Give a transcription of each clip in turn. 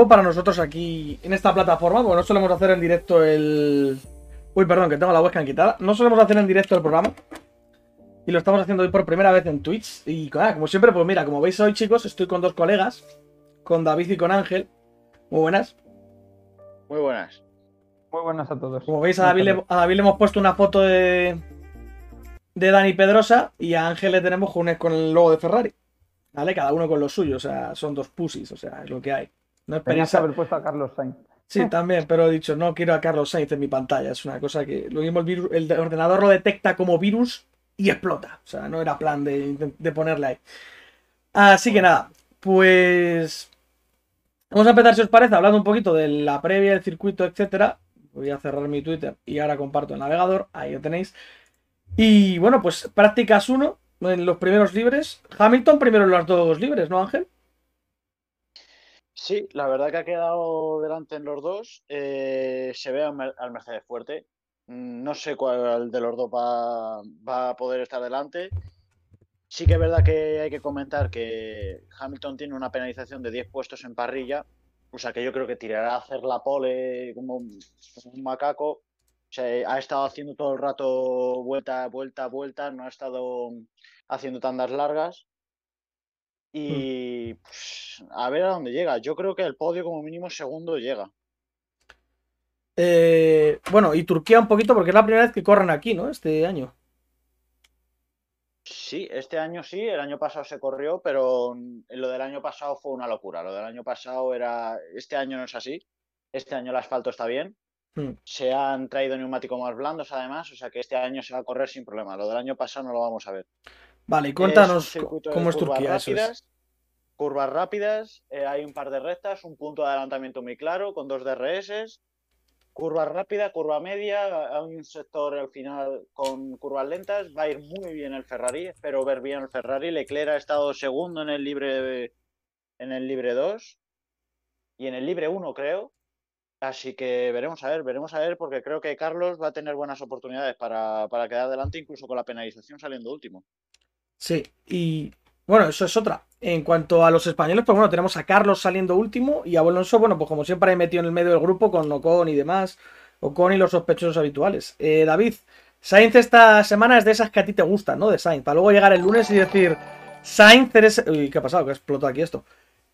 nuevo para nosotros aquí en esta plataforma, porque no solemos hacer en directo el. Uy, perdón, que tengo la webcam quitada. No solemos hacer en directo el programa. Y lo estamos haciendo hoy por primera vez en Twitch. Y ah, como siempre, pues mira, como veis hoy, chicos, estoy con dos colegas, con David y con Ángel. Muy buenas. Muy buenas. Muy buenas a todos. Como veis, a David, le, a David le hemos puesto una foto de. de Dani Pedrosa y a Ángel le tenemos con, con el logo de Ferrari. ¿Vale? Cada uno con lo suyo, o sea, son dos pussies, o sea, es lo que hay. No esperéis haber puesto a Carlos Sainz. Sí, también, pero he dicho, no quiero a Carlos Sainz en mi pantalla. Es una cosa que lo mismo el, virus- el ordenador lo detecta como virus y explota. O sea, no era plan de, de ponerle ahí. Así que nada, pues vamos a empezar, si os parece, hablando un poquito de la previa, del circuito, etcétera. Voy a cerrar mi Twitter y ahora comparto el navegador. Ahí lo tenéis. Y bueno, pues prácticas 1 en los primeros libres. Hamilton primero en los dos libres, ¿no, Ángel? Sí, la verdad que ha quedado delante en los dos. Eh, se ve al Mer- al Mercedes fuerte. Mm, No sé cuál de los dos va, a poder estar delante. Sí que es verdad que hay que comentar que Hamilton tiene una penalización de 10 puestos en parrilla. O sea que yo creo que tirará a hacer la pole como un, macaco. O sea, ha estado haciendo todo el rato vuelta, vuelta, vuelta. No ha estado haciendo tandas largas. Y pues, a ver a dónde llega. Yo creo que el podio como mínimo segundo llega. Eh, bueno, y Turquía un poquito porque es la primera vez que corren aquí, ¿no? Este año. Sí, este año sí, el año pasado se corrió, pero mm, lo del año pasado fue una locura. Lo del año pasado era, este año no es así. Este año el asfalto está bien. Hmm. Se han traído neumáticos más blandos además, o sea que este año se va a correr sin problema. Lo del año pasado no lo vamos a ver. Vale, Es cuéntanos cómo es curvas Turquía. Eso es. rápidas, curvas rápidas, eh, hay un par de rectas, un punto de adelantamiento muy claro con dos DRS, curva rápida, curva media, hay un sector al final con curvas lentas, va a ir muy bien el Ferrari, espero ver bien el Ferrari, Leclerc ha estado segundo en el libre en el libre 2 y en el libre 1 creo. Así que veremos a ver, veremos a ver, porque creo que Carlos va a tener buenas oportunidades para, para quedar adelante, incluso con la penalización saliendo último. Sí, y bueno, eso es otra. En cuanto a los españoles, pues bueno, tenemos a Carlos saliendo último y a Alonso, bueno, pues como siempre, ahí metido en el medio del grupo con Ocon y demás. Ocon y los sospechosos habituales. Eh, David, Sainz esta semana es de esas que a ti te gustan, ¿no? De Sainz. Para luego llegar el lunes y decir, Sainz eres. Uy, ¿qué ha pasado? Que explotó aquí esto.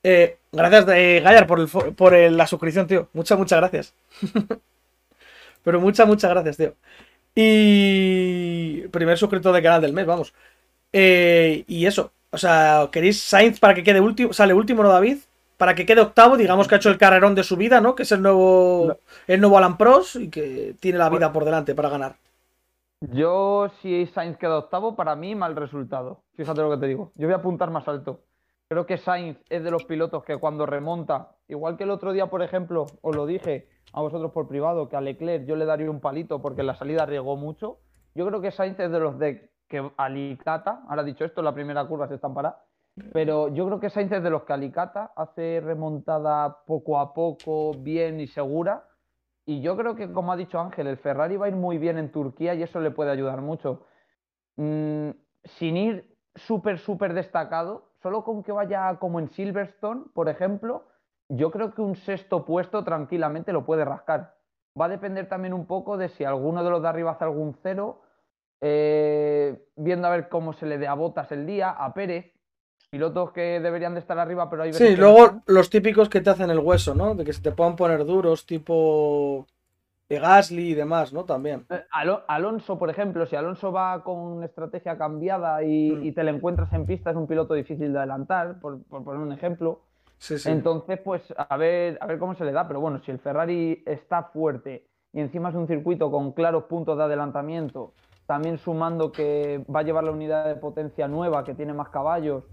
Eh, gracias, eh, Gallar, por, el por la suscripción, tío. Muchas, muchas gracias. Pero muchas, muchas gracias, tío. Y. Primer suscriptor del canal del mes, vamos. Eh, y eso. O sea, ¿queréis Sainz para que quede último? Sale último, ¿no, David? Para que quede octavo, digamos que ha hecho el carrerón de su vida, ¿no? Que es el nuevo. No. El nuevo Alan Pros y que tiene la vida por delante para ganar. Yo, si Sainz queda octavo, para mí mal resultado. Fíjate lo que te digo. Yo voy a apuntar más alto. Creo que Sainz es de los pilotos que cuando remonta, igual que el otro día, por ejemplo, os lo dije a vosotros por privado, que a Leclerc yo le daría un palito porque en la salida arriesgó mucho. Yo creo que Sainz es de los de que Alicata, ahora dicho esto, la primera curva se estampará, pero yo creo que Sainz es de los que Alicata hace remontada poco a poco, bien y segura. Y yo creo que, como ha dicho Ángel, el Ferrari va a ir muy bien en Turquía y eso le puede ayudar mucho. Mm, sin ir súper, súper destacado, solo con que vaya como en Silverstone, por ejemplo, yo creo que un sexto puesto tranquilamente lo puede rascar. Va a depender también un poco de si alguno de los de arriba hace algún cero, eh, viendo a ver cómo se le dé a Botas el día, a Pérez, pilotos que deberían de estar arriba, pero hay veces Sí, que luego los típicos que te hacen el hueso, ¿no? De que se te puedan poner duros, tipo. De Gasly y demás, ¿no? También. Eh, Alo- Alonso, por ejemplo, si Alonso va con estrategia cambiada y, Mm. y te lo encuentras en pista, es un piloto difícil de adelantar, por, por poner un ejemplo. Sí, sí. Entonces, pues a ver, a ver cómo se le da. Pero bueno, si el Ferrari está fuerte y encima es un circuito con claros puntos de adelantamiento, también sumando que va a llevar la unidad de potencia nueva, que tiene más caballos,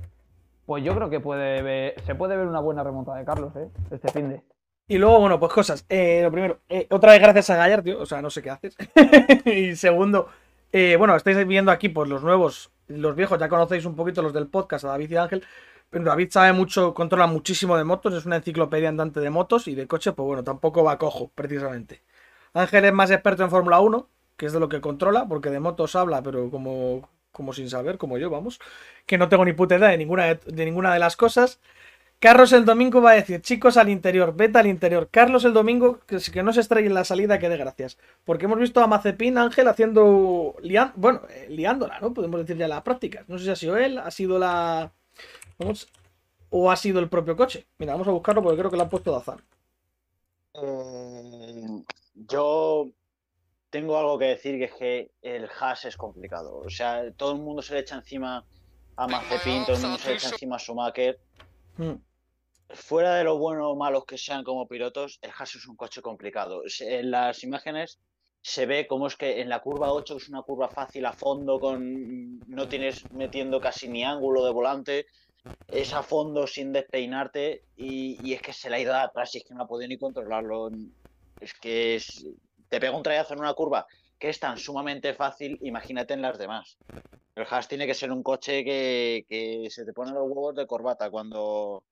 pues yo creo que puede ver- se puede ver una buena remontada de Carlos, ¿eh? Este fin de. Y luego, bueno, pues cosas. Eh, lo primero, eh, otra vez gracias a Gallar, tío. O sea, no sé qué haces. y segundo, eh, bueno, estáis viendo aquí, pues los nuevos, los viejos, ya conocéis un poquito los del podcast, a David y Ángel. Pero David sabe mucho, controla muchísimo de motos, es una enciclopedia andante de motos y de coche, pues bueno, tampoco va cojo, precisamente. Ángel es más experto en Fórmula 1, que es de lo que controla, porque de motos habla, pero como, como sin saber, como yo, vamos. Que no tengo ni puta idea de ninguna de, de ninguna de las cosas. Carlos el domingo va a decir, chicos al interior, vete al interior. Carlos el domingo, que, que no se estrelle en la salida, que dé gracias. Porque hemos visto a Mazepin Ángel haciendo, lian- bueno, eh, liándola, ¿no? Podemos decir ya las prácticas. No sé si ha sido él, ha sido la... Vamos, o ha sido el propio coche. Mira, vamos a buscarlo porque creo que lo han puesto Dazan. Eh, yo tengo algo que decir que es que el hash es complicado. O sea, todo el mundo se le echa encima a Mazepin, todo el mundo se le echa encima a Schumacher. Mm. Fuera de lo bueno o malos que sean como pilotos, el hash es un coche complicado. En las imágenes se ve cómo es que en la curva 8 que es una curva fácil a fondo, con no tienes metiendo casi ni ángulo de volante, es a fondo sin despeinarte y, y es que se le ha ido atrás y es que no ha podido ni controlarlo. Es que es- te pega un trayazo en una curva que es tan sumamente fácil, imagínate en las demás. El Haas tiene que ser un coche que, que se te ponen los huevos de corbata cuando,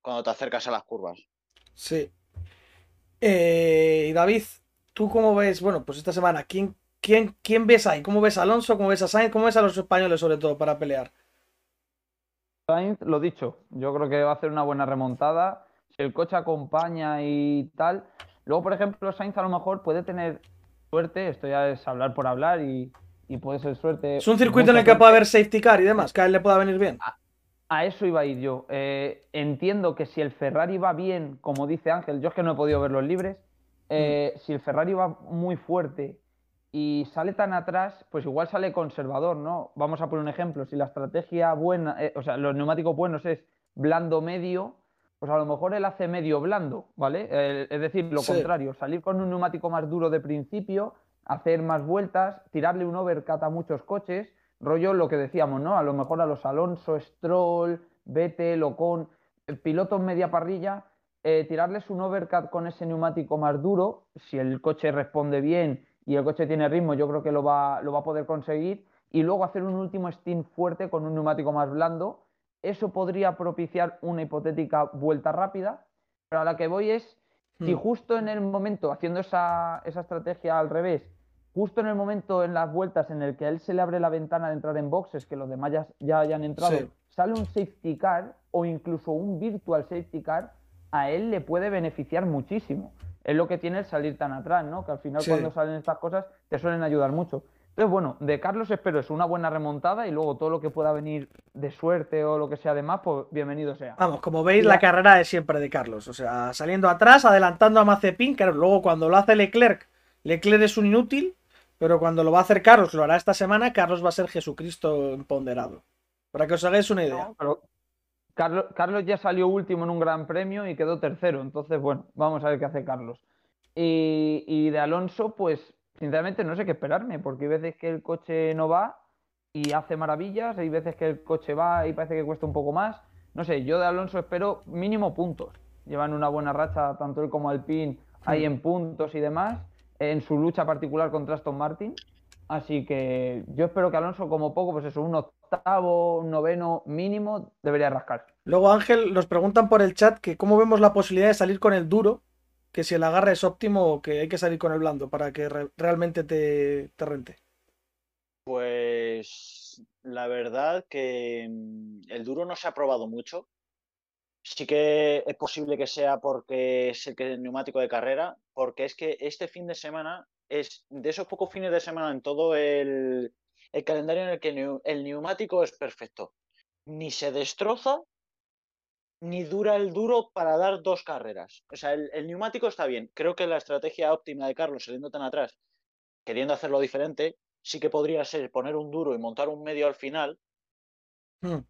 cuando te acercas a las curvas. Sí. Eh, David, ¿tú cómo ves? Bueno, pues esta semana, ¿quién, quién, quién ves ahí? ¿Cómo ves a Alonso? ¿Cómo ves a Sainz? ¿Cómo ves a los españoles sobre todo para pelear? Sainz, lo dicho, yo creo que va a hacer una buena remontada. Si el coche acompaña y tal. Luego, por ejemplo, Sainz a lo mejor puede tener suerte, esto ya es hablar por hablar y, y puede ser suerte. Es un circuito en el que puede haber safety car y demás, que a él le pueda venir bien. A eso iba a ir yo. Eh, entiendo que si el Ferrari va bien, como dice Ángel, yo es que no he podido ver los libres, eh, si el Ferrari va muy fuerte y sale tan atrás, pues igual sale conservador, ¿no? Vamos a poner un ejemplo, si la estrategia buena, eh, o sea, los neumáticos buenos es blando medio, pues a lo mejor él hace medio blando, ¿vale? Eh, es decir, lo Sí. contrario, salir con un neumático más duro de principio, hacer más vueltas, tirarle un overcut a muchos coches, rollo lo que decíamos, ¿no? A lo mejor a los Alonso, Stroll, Vettel, Ocon, pilotos media parrilla, eh, tirarles un overcut con ese neumático más duro, si el coche responde bien y el coche tiene ritmo, yo creo que lo va, lo va a poder conseguir, y luego hacer un último stint fuerte con un neumático más blando. Eso podría propiciar una hipotética vuelta rápida, pero a la que voy es, si Hmm. justo en el momento, haciendo esa, esa estrategia al revés, justo en el momento en las vueltas en el que a él se le abre la ventana de entrar en boxes, que los demás ya, ya hayan entrado, Sí. sale un safety car o incluso un virtual safety car, a él le puede beneficiar muchísimo. Es lo que tiene el salir tan atrás, ¿no? Que al final Sí. cuando salen estas cosas te suelen ayudar mucho. Entonces, bueno, de Carlos espero es una buena remontada y luego todo lo que pueda venir de suerte o lo que sea de más, pues bienvenido sea. Vamos, como veis, La- la carrera es siempre de Carlos. O sea, saliendo atrás, adelantando a Mazepin, que luego cuando lo hace Leclerc, Leclerc es un inútil, pero cuando lo va a hacer Carlos, lo hará esta semana, Carlos va a ser Jesucristo empoderado. Para que os hagáis una idea. No, pero Carlos, Carlos ya salió último en un gran premio y quedó tercero. Entonces, bueno, vamos a ver qué hace Carlos. Y, y de Alonso, pues, sinceramente no sé qué esperarme, porque hay veces que el coche no va y hace maravillas, hay veces que el coche va y parece que cuesta un poco más. No sé, yo de Alonso espero mínimo puntos. Llevan una buena racha, tanto él como Alpine, ahí en puntos y demás, en su lucha particular contra Aston Martin. Así que yo espero que Alonso, como poco, pues eso, un octavo, un noveno mínimo, debería rascar. Luego, Ángel, nos preguntan por el chat que cómo vemos la posibilidad de salir con el duro, que si el agarre es óptimo o que hay que salir con el blando para que re- realmente te, te rente. Pues la verdad que mm, el duro no se ha probado mucho. Sí que es posible que sea porque es el, neumático de carrera, porque es que este fin de semana es de esos pocos fines de semana en todo el, calendario en el que el neumático es perfecto. Ni se destroza, ni dura el duro para dar dos carreras. O sea, el, el neumático está bien. Creo que la estrategia óptima de Carlos saliendo tan atrás, queriendo hacerlo diferente, sí que podría ser poner un duro y montar un medio al final, Hmm.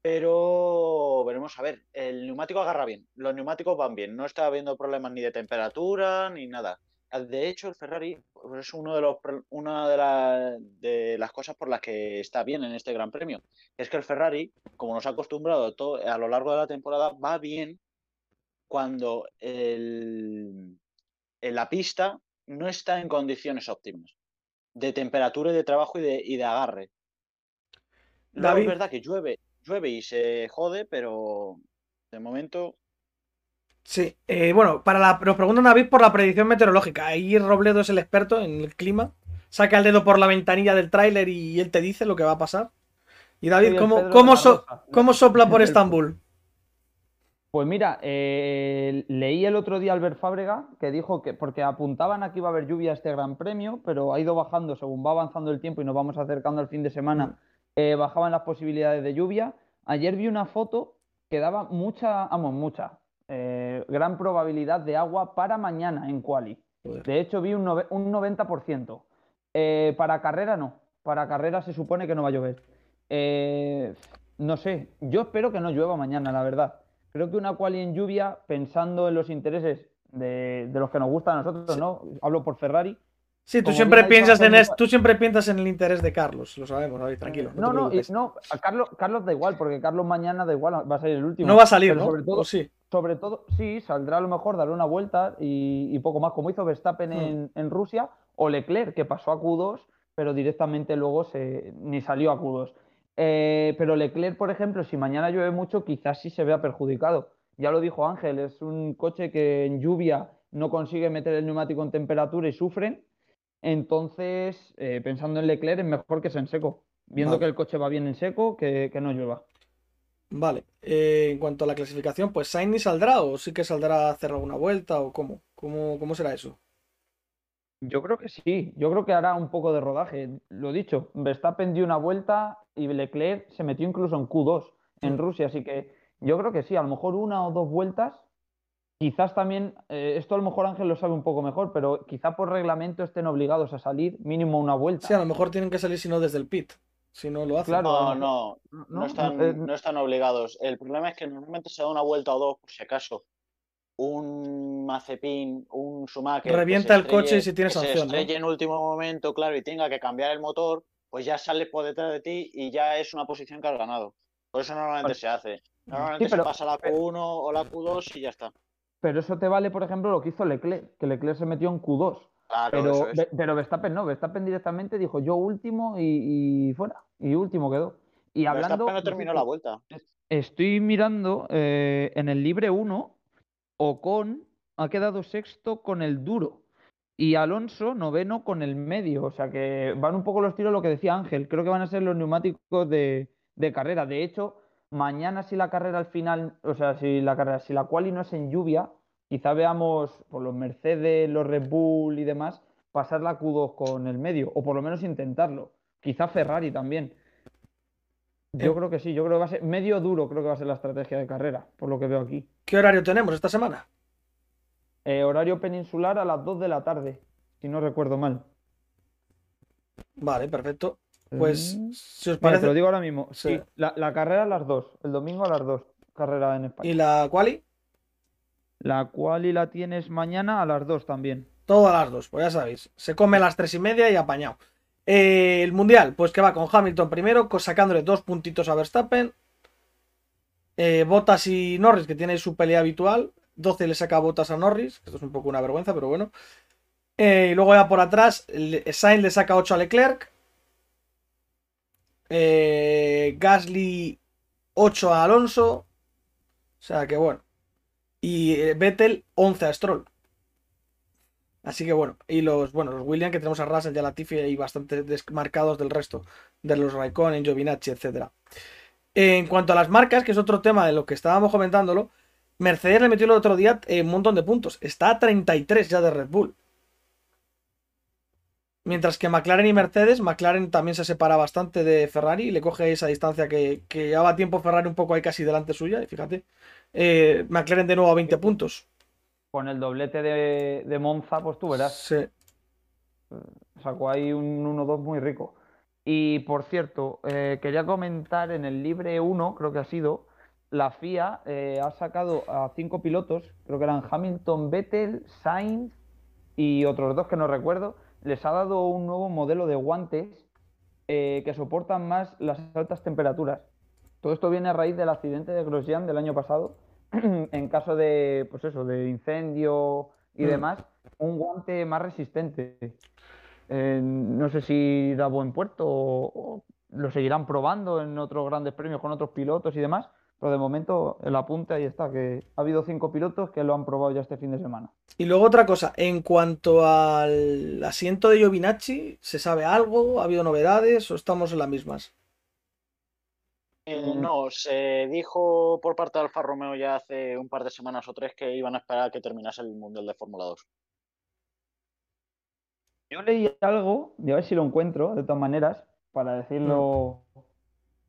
pero veremos a ver. El neumático agarra bien, los neumáticos van bien, no está habiendo problemas ni de temperatura ni nada. Ah, De hecho, el Ferrari pues, es uno de los, una de, la- de las cosas por las que está bien en este Gran Premio. Es que el Ferrari, como nos ha acostumbrado todo, a lo largo de la temporada, va bien cuando el- en la pista no está en condiciones óptimas de temperatura y de trabajo y de, y de agarre. Luego David. es verdad que llueve, llueve y se jode, pero de momento Sí, eh, bueno, para la, nos preguntan David por la predicción meteorológica. Ahí Robledo es el experto en el clima. Saca el dedo por la ventanilla del tráiler y él te dice lo que va a pasar. Y David, ¿cómo, cómo, so- cómo sopla por Estambul? Pues mira, eh, leí el otro día Albert Fábrega que dijo que, porque apuntaban a que iba a haber lluvia este Gran Premio, pero ha ido bajando según va avanzando el tiempo y nos vamos acercando al fin de semana, eh, bajaban las posibilidades de lluvia. Ayer vi una foto que daba mucha, vamos, mucha, eh, gran probabilidad de agua para mañana en Quali. Joder. De hecho, vi un, nove- un 90%. Eh, para carrera no, para carrera se supone que no va a llover. Eh, no sé, yo espero que no llueva mañana, la verdad. Creo que una quali en lluvia, pensando en los intereses de, de los que nos gustan a nosotros, Sí. ¿no? Hablo por Ferrari. Sí, tú siempre piensas en es- tú siempre piensas en el interés de Carlos, lo sabemos, tranquilo. No, no, no, a Carlos, Carlos da igual, porque Carlos mañana da igual, va a ser el último. No va a salir, ¿no? Sobre todo, ¿O sí. Sobre todo, sí, saldrá a lo mejor, dará una vuelta y, y poco más, como hizo Verstappen Hmm. en, en Rusia, o Leclerc, que pasó a Q2, pero directamente luego se, ni salió a Q2. Eh, pero Leclerc, por ejemplo, si mañana llueve mucho, quizás sí se vea perjudicado. Ya lo dijo Ángel, es un coche que en lluvia no consigue meter el neumático en temperatura y sufren. Entonces, eh, pensando en Leclerc, es mejor que sea en seco. Viendo Vale. que el coche va bien en seco, que, que no llueva. Vale. Eh, en cuanto a la clasificación, pues Sainz ni saldrá o sí que saldrá a hacer alguna vuelta o cómo. ¿Cómo, cómo será eso? Yo creo que sí, yo creo que hará un poco de rodaje. Lo dicho, Verstappen dio una vuelta y Leclerc se metió incluso en Q2 en. Rusia, así que yo creo que sí, a lo mejor una o dos vueltas. Quizás también, eh, esto a lo mejor Ángel lo sabe un poco mejor, pero quizá por reglamento estén obligados a salir mínimo una vuelta. Sí, a lo mejor tienen que salir si no desde el pit. Si no lo hacen. Claro, No, no, ¿no? no están, Eh, no están obligados. El problema es que normalmente se da una vuelta o dos, por si acaso. Un Mazepin, un Schumacher. se Revienta el coche y si tiene que se sanción, ¿no? estrelle en último momento, claro, y tenga que cambiar el motor, pues ya sale por detrás de ti y ya es una posición que has ganado. Por eso normalmente se hace. Normalmente Sí, pero- se pasa la Q1 o la Q2 y ya está. Pero eso te vale, por ejemplo, lo que hizo Leclerc, que Leclerc se metió en Q2. Claro, Pero, es. Pero Verstappen no, Verstappen directamente dijo yo último y, y fuera. Y último quedó. Y hablando. Verstappen no terminó la vuelta. Estoy mirando eh, en el libre 1, Ocon ha quedado sexto con el duro. Y Alonso noveno con el medio. O sea que van un poco los tiros lo que decía Ángel. Creo que van a ser los neumáticos de, de carrera. De hecho, mañana si la carrera al final, o sea, si la carrera, si la quali no es en lluvia, quizá veamos por los Mercedes, los Red Bull y demás, pasar la Q2 con el medio. O por lo menos intentarlo. Quizá Ferrari también. Yo creo que sí, yo creo que va a ser medio duro, creo que va a ser la estrategia de carrera, por lo que veo aquí. ¿Qué horario tenemos esta semana? Eh, horario peninsular a las 2 de la tarde, si no recuerdo mal. Vale, perfecto. Pues, Mm. si os Mira, te lo parece. digo ahora mismo. Sí. Sí, la, la carrera a las 2, el domingo a las 2, carrera en España. ¿Y la quali? La quali la tienes mañana a las 2 también. Todas las dos, pues ya sabéis. Se come a las tres y media y apañado. Eh, el mundial, pues que va con Hamilton primero, sacándole dos puntitos a Verstappen. Eh, Bottas y Norris, que tiene su pelea habitual. 12 le saca Bottas a Norris. Esto es un poco una vergüenza, pero bueno. Eh, y luego ya por atrás, Sainz le saca 8 a Leclerc. Eh, Gasly 8 a Alonso. O sea que bueno. Y Vettel 11 a Stroll. Así que bueno, y los, bueno, los Williams que tenemos a Russell y a Latifi y bastante desmarcados del resto, de los Raikkonen, Giovinacci, etcétera. En cuanto a las marcas, que es otro tema de lo que estábamos comentándolo, Mercedes le metió el otro día eh, un montón de puntos. Está a 33 ya de Red Bull. Mientras que McLaren y Mercedes, McLaren también se separa bastante de Ferrari y le coge esa distancia que, que llevaba tiempo Ferrari un poco ahí casi delante suya. Y fíjate, eh, McLaren de nuevo a 20 puntos. Con el doblete de, de Monza, pues tú verás. Sí. Sacó ahí un 1-2 muy rico. Y por cierto, eh, quería comentar en el Libre 1, creo que ha sido, la FIA eh, ha sacado a cinco pilotos, creo que eran Hamilton, Vettel, Sainz y otros dos que no recuerdo, les ha dado un nuevo modelo de guantes eh, que soportan más las altas temperaturas. Todo esto viene a raíz del accidente de Grosjean del año pasado, en caso de, pues eso, de incendio y Mm. demás, un guante más resistente. Eh, no sé si da buen puerto o, o lo seguirán probando en otros grandes premios con otros pilotos y demás, pero de momento el apunte ahí está, que ha habido cinco pilotos que lo han probado ya este fin de semana. Y luego otra cosa, en cuanto al asiento de Giovinacci, ¿se sabe algo? ¿Ha habido novedades o estamos en las mismas? Eh, no, se dijo por parte de Alfa Romeo ya hace un par de semanas o tres que iban a esperar a que terminase el Mundial de Fórmula 2. Yo leí algo, y a ver si lo encuentro, de todas maneras, para decirlo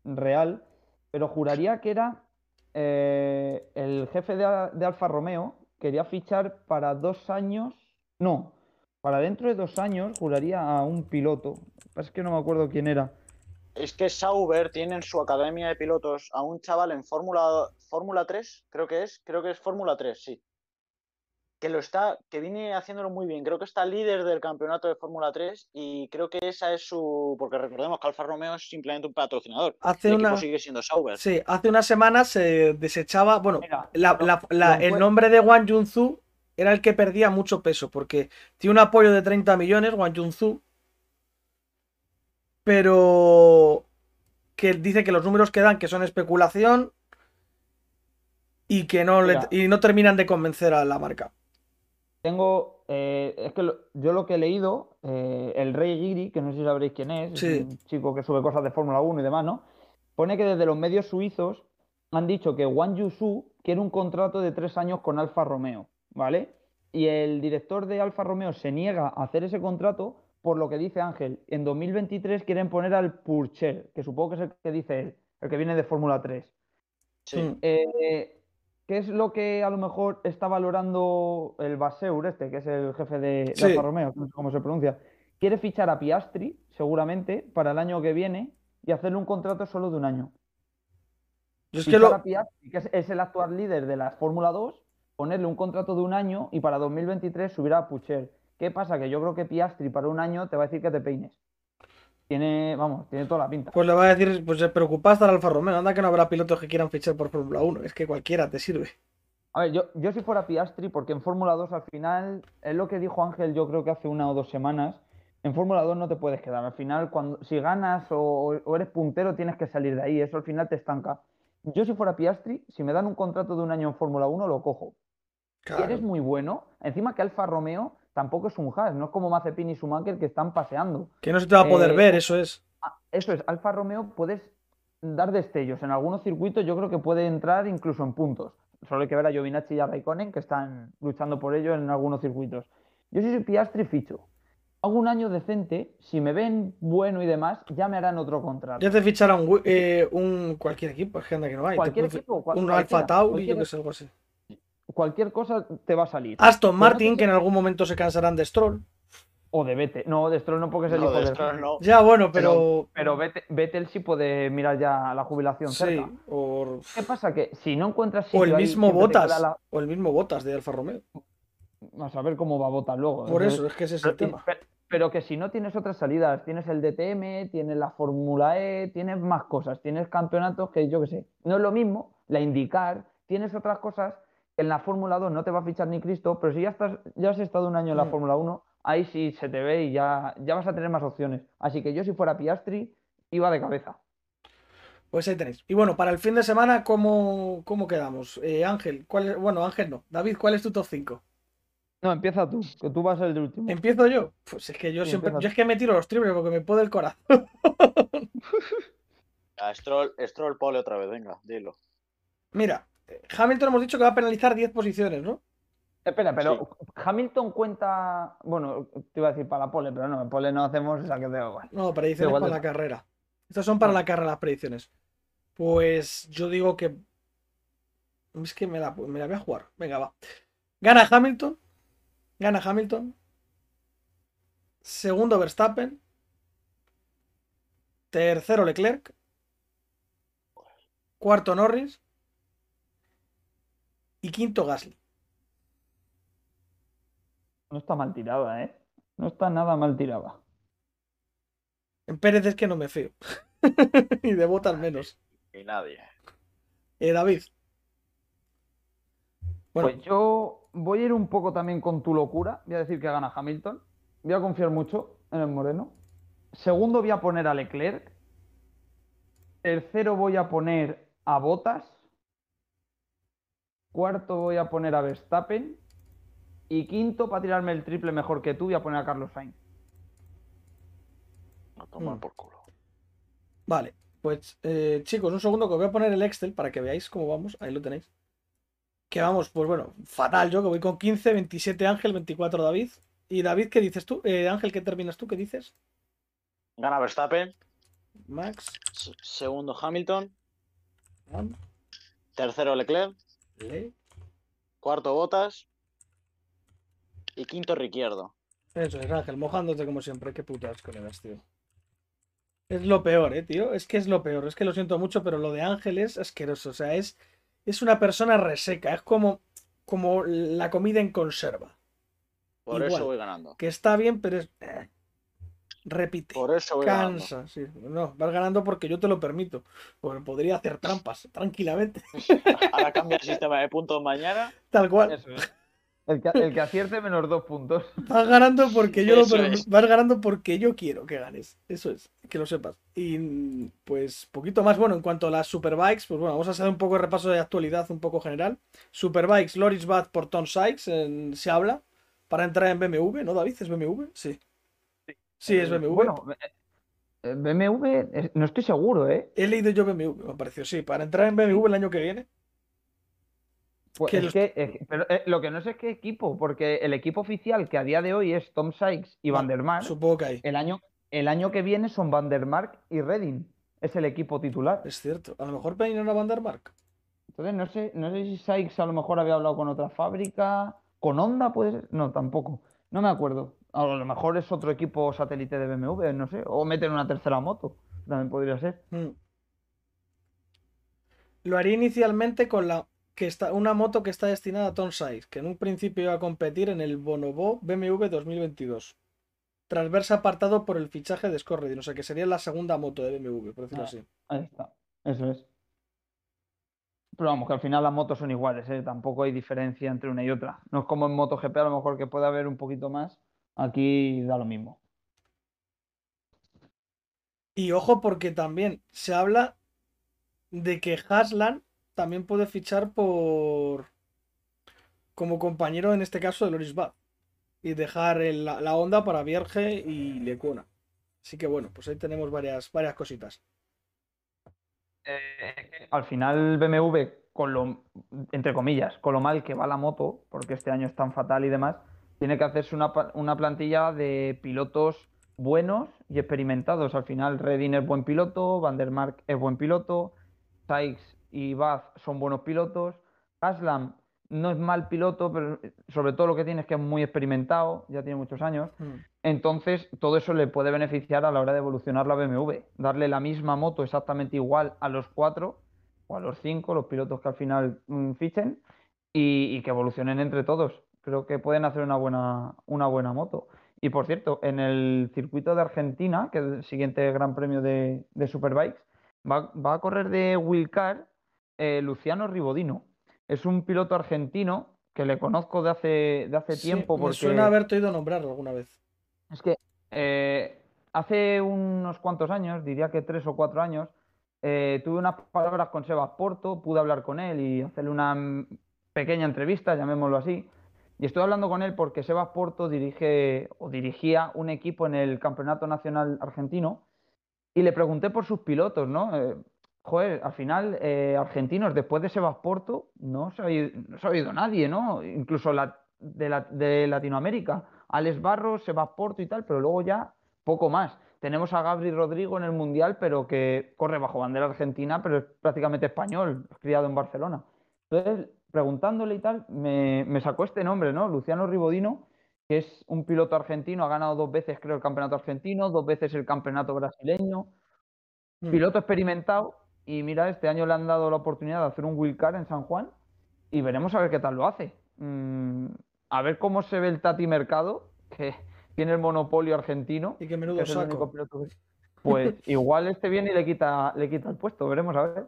real, pero juraría que era eh, el jefe de, de Alfa Romeo, quería fichar para dos años, no, para dentro de dos años juraría a un piloto. Es que no me acuerdo quién era. Es que Sauber tiene en su academia de pilotos a un chaval en Fórmula Fórmula 3, creo que es, creo que es Fórmula 3, sí. Que lo está, que viene haciéndolo muy bien. Creo que está líder del campeonato de Fórmula 3 y creo que esa es su. Porque recordemos que Alfa Romeo es simplemente un patrocinador. Hace El una, sigue siendo Sauber. sí, hace unas semanas se desechaba, bueno, Mira, la- lo- la- la- lo el nombre de Wang Junzu era el que perdía mucho peso, porque tiene un apoyo de 30 millones, Wang Junzu, pero que dice que los números que dan que son especulación y que no, le- y no terminan de convencer a la marca. Tengo, eh, es que lo- yo lo que he leído, eh, el Rey Giri, que no sé si sabréis quién es, es un chico que sube cosas de Fórmula 1 y demás, ¿no? Pone que desde los medios suizos han dicho que Wang Yusu quiere un contrato de tres años con Alfa Romeo, ¿vale? Y el director de Alfa Romeo se niega a hacer ese contrato por lo que dice Ángel. En 2023 quieren poner al Purcher, que supongo que es el que dice él, el que viene de Fórmula 3. Sí. Mm. Eh, ¿qué es lo que a lo mejor está valorando el Baseur, este, que es el jefe de, de Sí. Alfa Romeo, no sé cómo se pronuncia? Quiere fichar a Piastri, seguramente, para el año que viene y hacerle un contrato solo de un año. Yo es que Fichar lo, a Piastri, que es, es el actual líder de la Fórmula 2, ponerle un contrato de un año y para 2023 subir a Pucher. ¿Qué pasa? Que yo creo que Piastri para un año te va a decir que te peines. Tiene, vamos, tiene toda la pinta. pues le va a decir, pues se preocupa hasta el Alfa Romeo, anda que no habrá pilotos que quieran fichar por Fórmula 1, es que cualquiera te sirve. A ver, yo, yo si fuera Piastri, porque en Fórmula 2 al final, es lo que dijo Ángel yo creo que hace una o dos semanas, en Fórmula 2 no te puedes quedar. Al final, cuando, si ganas o, o eres puntero, tienes que salir de ahí. Eso al final te estanca. Yo si fuera Piastri, si me dan un contrato de un año en Fórmula 1, lo cojo. Si Claro. eres muy bueno, encima que Alfa Romeo tampoco es un Haas, no es como Mazepin y Schumacher que están paseando. Que no se te va a poder Eh, ver, eso es. Eso es, Alfa Romeo puedes dar destellos. En algunos circuitos yo creo que puede entrar incluso en puntos. Solo hay que ver a Giovinazzi y a Raikkonen que están luchando por ello en algunos circuitos. Yo si soy Piastri ficho. Hago un año decente, si me ven bueno y demás, ya me harán otro contrato. Ya te fichará un, eh, un cualquier equipo, es que no hay. Cualquier equipo, cual- un Alfa Tauri, yo que sé, algo así. Cualquier cosa te va a salir. Aston Martin, que en algún momento se cansarán de Stroll. O de Vettel. No, de Stroll no porque es el No, hijo de Stroll no. Ya, bueno, pero. Pero Vettel, Vettel sí puede mirar ya la jubilación sí, cerca. o, ¿Qué pasa? Que si no encuentras o sitio el ahí, mismo te Botas. la- O el mismo Botas de Alfa Romeo. A saber cómo va a votar luego. Por Entonces, eso, es que ese es el pero, tema. pe- pero que si no tienes otras salidas, tienes el DTM, tienes la Fórmula E, tienes más cosas, tienes campeonatos que yo qué sé. No es lo mismo, la indicar, tienes otras cosas en la Fórmula 2 no te va a fichar ni Cristo, pero si ya estás, ya has estado un año en la Mm. Fórmula 1, ahí sí se te ve y ya, ya vas a tener más opciones. Así que yo si fuera Piastri, iba de cabeza. Pues ahí tenéis. Y bueno, para el fin de semana, ¿cómo, cómo quedamos? Eh, Ángel, ¿cuál es- bueno, Ángel no. David, ¿cuál es tu top 5? No, empieza tú, que tú vas a ser el último. ¿Empiezo yo? Pues es que yo Sí, siempre. Yo es que me tiro los triples porque me puede el corazón. A Stroll, Stroll pole otra vez, venga, dilo. Mira, Hamilton hemos dicho que va a penalizar 10 posiciones, ¿no? Espera, pero Hamilton cuenta. Bueno, te iba a decir para la pole, pero no, en pole no hacemos esa que te igual. No, predicciones Igual para de- la carrera. Estas son para Ah. la carrera las predicciones. Pues yo digo que. Es que me la, me la voy a jugar. Venga, va. Gana Hamilton. Gana Hamilton. Segundo Verstappen. Tercero Leclerc. Cuarto Norris. Y quinto Gasly. No está mal tirada, ¿eh? No está nada mal tirada. En Pérez es que no me fío. y de botas menos. Y nadie. Eh, David. Bueno, Pues yo voy a ir un poco también con tu locura. Voy a decir que gana Hamilton. Voy a confiar mucho en el Moreno. Segundo voy a poner a Leclerc. Tercero voy a poner a Bottas. Cuarto voy a poner a Verstappen. Y quinto, para tirarme el triple mejor que tú, voy a poner a Carlos Sainz. A tomar Mm. por culo. Vale. Pues, eh, chicos, un segundo que os voy a poner el Excel para que veáis cómo vamos. Ahí lo tenéis. Que vamos, pues bueno, fatal yo, que voy con 15, 27 Ángel, 24 David. Y David, ¿qué dices tú? Eh, Ángel, ¿qué terminas tú? ¿Qué dices? Gana Verstappen. Max, se- Segundo Hamilton. Tercero Leclerc. Cuarto Botas. Y quinto Ricciardo. Eso es, Ángel, mojándote como siempre. Qué putas colegas, tío. Es lo peor, eh, tío. Es que es lo peor. Es que lo siento mucho, pero lo de Ángel es asqueroso. O sea, es, es una persona reseca. Es como, como la comida en conserva. Por Igual. eso voy ganando. Que está bien, pero es. eh, repite. Por eso voy ganando. Cansa, sí. No, vas ganando porque yo te lo permito. Porque podría hacer trampas tranquilamente. Ahora cambia el sistema de puntos mañana. Tal cual. Eso es. El que, el que acierte menos dos puntos. Vas ganando porque yo lo Eso permi- es. vas ganando porque yo quiero que ganes. Eso es, que lo sepas. Y pues poquito más. Bueno, en cuanto a las Superbikes, pues bueno, vamos a hacer un poco de repaso de actualidad un poco general. Superbikes, Loris Bad por Tom Sykes, en- se habla para entrar en BMW, ¿no, David? ¿Es BMW? Sí. Sí, es Eh, BMW. Bueno, eh, eh, BMW, no estoy seguro, ¿eh? He leído yo BMW, me pareció, sí, para entrar en BMW el año que viene. Pues Que es los- que, pero, eh, lo que no sé es qué equipo, porque el equipo oficial que a día de hoy es Tom Sykes y Van der Mark, Supongo que hay. el año, el año que viene son Van der Mark y Redding. Es el equipo titular. Es cierto. A lo mejor peinan a Van der Mark. Entonces no sé, no sé si Sykes a lo mejor había hablado con otra fábrica. ¿Con Honda puede ser? No, tampoco. No me acuerdo. A lo mejor es otro equipo satélite de BMW, no sé. O meten una tercera moto. También podría ser. Mm. Lo haría inicialmente con la que está una moto que está destinada a Tom Sykes, que en un principio iba a competir en el Bonobo BMW 2022. Tras verse apartado por el fichaje de Scott Redding, o sea que sería la segunda moto de BMW, por decirlo Ah. así. Ahí está. Eso es. Pero vamos, que al final las motos son iguales, ¿eh? Tampoco hay diferencia entre una y otra. No es como en MotoGP, a lo mejor que puede haber un poquito más. Aquí da lo mismo. Y ojo porque también se habla de que Haslan también puede fichar por como compañero en este caso de Loris Bad y dejar el- la, la onda para Vierge y Lecona. Así que bueno, pues ahí tenemos varias, varias cositas. Eh, al final BMW, con lo, entre comillas, con lo mal que va la moto, porque este año es tan fatal y demás, tiene que hacerse una, una plantilla de pilotos buenos y experimentados. Al final, Redding es buen piloto, Van der Mark es buen piloto, Sykes y Bath son buenos pilotos, Aslam no es mal piloto, pero sobre todo lo que tiene es que es muy experimentado, ya tiene muchos años. Mm. Entonces, todo eso le puede beneficiar a la hora de evolucionar la BMW. Darle la misma moto exactamente igual a los cuatro o a los cinco, los pilotos que al final mm, fichen, y, y que evolucionen entre todos. Creo que pueden hacer una buena, una buena moto. Y por cierto, en el circuito de Argentina, que es el siguiente gran premio de, de Superbikes, va, va a correr de Wilcar eh, Luciano Ribodino. Es un piloto argentino que le conozco de hace, de hace Sí, tiempo me porque... suena haberte oído nombrarlo alguna vez. Es que eh, hace unos cuantos años, diría que tres o cuatro años, eh, tuve unas palabras con Sebas Porto, pude hablar con él y hacerle una pequeña entrevista, llamémoslo así. Y estoy hablando con él porque Sebas Porto dirige o dirigía un equipo en el Campeonato Nacional Argentino y le pregunté por sus pilotos, ¿no? Eh, joder, al final, eh, argentinos, después de Sebas Porto, no se ha oído, no se ha oído nadie, ¿no? Incluso de, de Latinoamérica. Alex Barros, Sebas Porto y tal, pero luego ya poco más. Tenemos a Gabri Rodrigo en el Mundial, pero que corre bajo bandera argentina, pero es prácticamente español, es criado en Barcelona. Entonces, preguntándole y tal, me, me sacó este nombre, ¿no? Luciano Ribodino, que es un piloto argentino, ha ganado dos veces, creo, el campeonato argentino, dos veces el campeonato brasileño, Mm. piloto experimentado, y mira, este año le han dado la oportunidad de hacer un wildcard en San Juan, y veremos a ver qué tal lo hace. Mm, a ver cómo se ve el Tati Mercado, que tiene el monopolio argentino. Y qué menudo que es el único saco. Pues igual este viene y le quita, le quita el puesto, veremos a ver.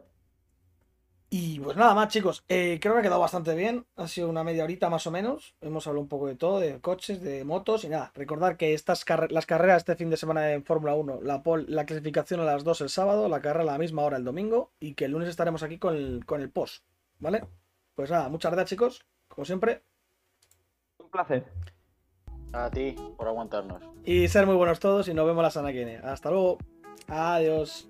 Y pues nada más, chicos. Eh, creo que ha quedado bastante bien. Ha sido una media horita más o menos. Hemos hablado un poco de todo, de coches, de motos y nada. Recordar que estas las carreras este fin de semana en Fórmula 1, la, pol- la clasificación a las 2 el sábado, la carrera a la misma hora el domingo y que el lunes estaremos aquí con el, con el post. ¿Vale? Pues nada, muchas gracias, chicos. Como siempre. Un placer. A ti por aguantarnos. Y ser muy buenos todos y nos vemos la semana que viene. Hasta luego. Adiós.